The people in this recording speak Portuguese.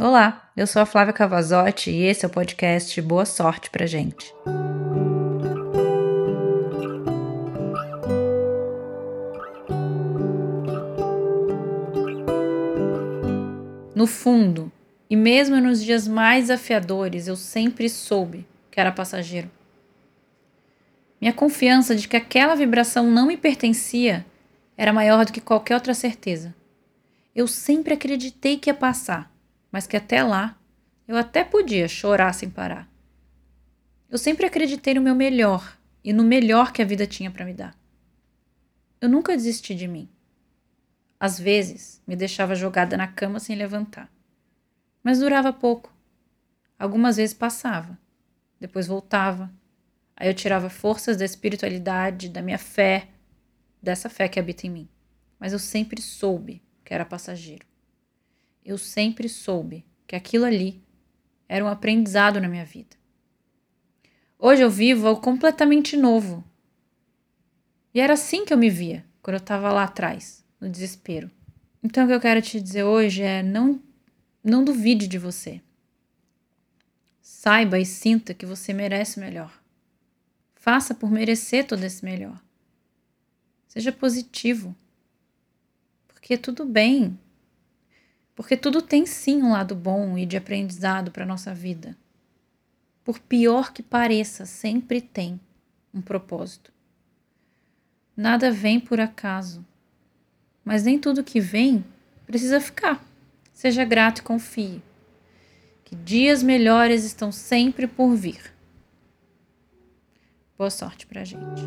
Olá, eu sou a Flávia Cavazotti e esse é o podcast Boa Sorte pra gente. No fundo, e mesmo nos dias mais desafiadores, eu sempre soube que era passageiro. Minha confiança de que aquela vibração não me pertencia era maior do que qualquer outra certeza. Eu sempre acreditei que ia passar, mas que até lá eu até podia chorar sem parar. Eu sempre acreditei no meu melhor e no melhor que a vida tinha para me dar. Eu nunca desisti de mim. Às vezes, me deixava jogada na cama sem levantar. Mas durava pouco. Algumas vezes passava, depois voltava. Aí eu tirava forças da espiritualidade, da minha fé, dessa fé que habita em mim. Mas eu sempre soube que era passageiro. Eu sempre soube que aquilo ali era um aprendizado na minha vida. Hoje eu vivo algo completamente novo. E era assim que eu me via quando eu estava lá atrás, no desespero. Então o que eu quero te dizer hoje é não não duvide de você. Saiba e sinta que você merece o melhor. Faça por merecer todo esse melhor. Seja positivo. Porque tudo bem. Porque tudo tem sim um lado bom e de aprendizado para a nossa vida. Por pior que pareça, sempre tem um propósito. Nada vem por acaso, mas nem tudo que vem precisa ficar. Seja grato e confie, que dias melhores estão sempre por vir. Boa sorte pra gente.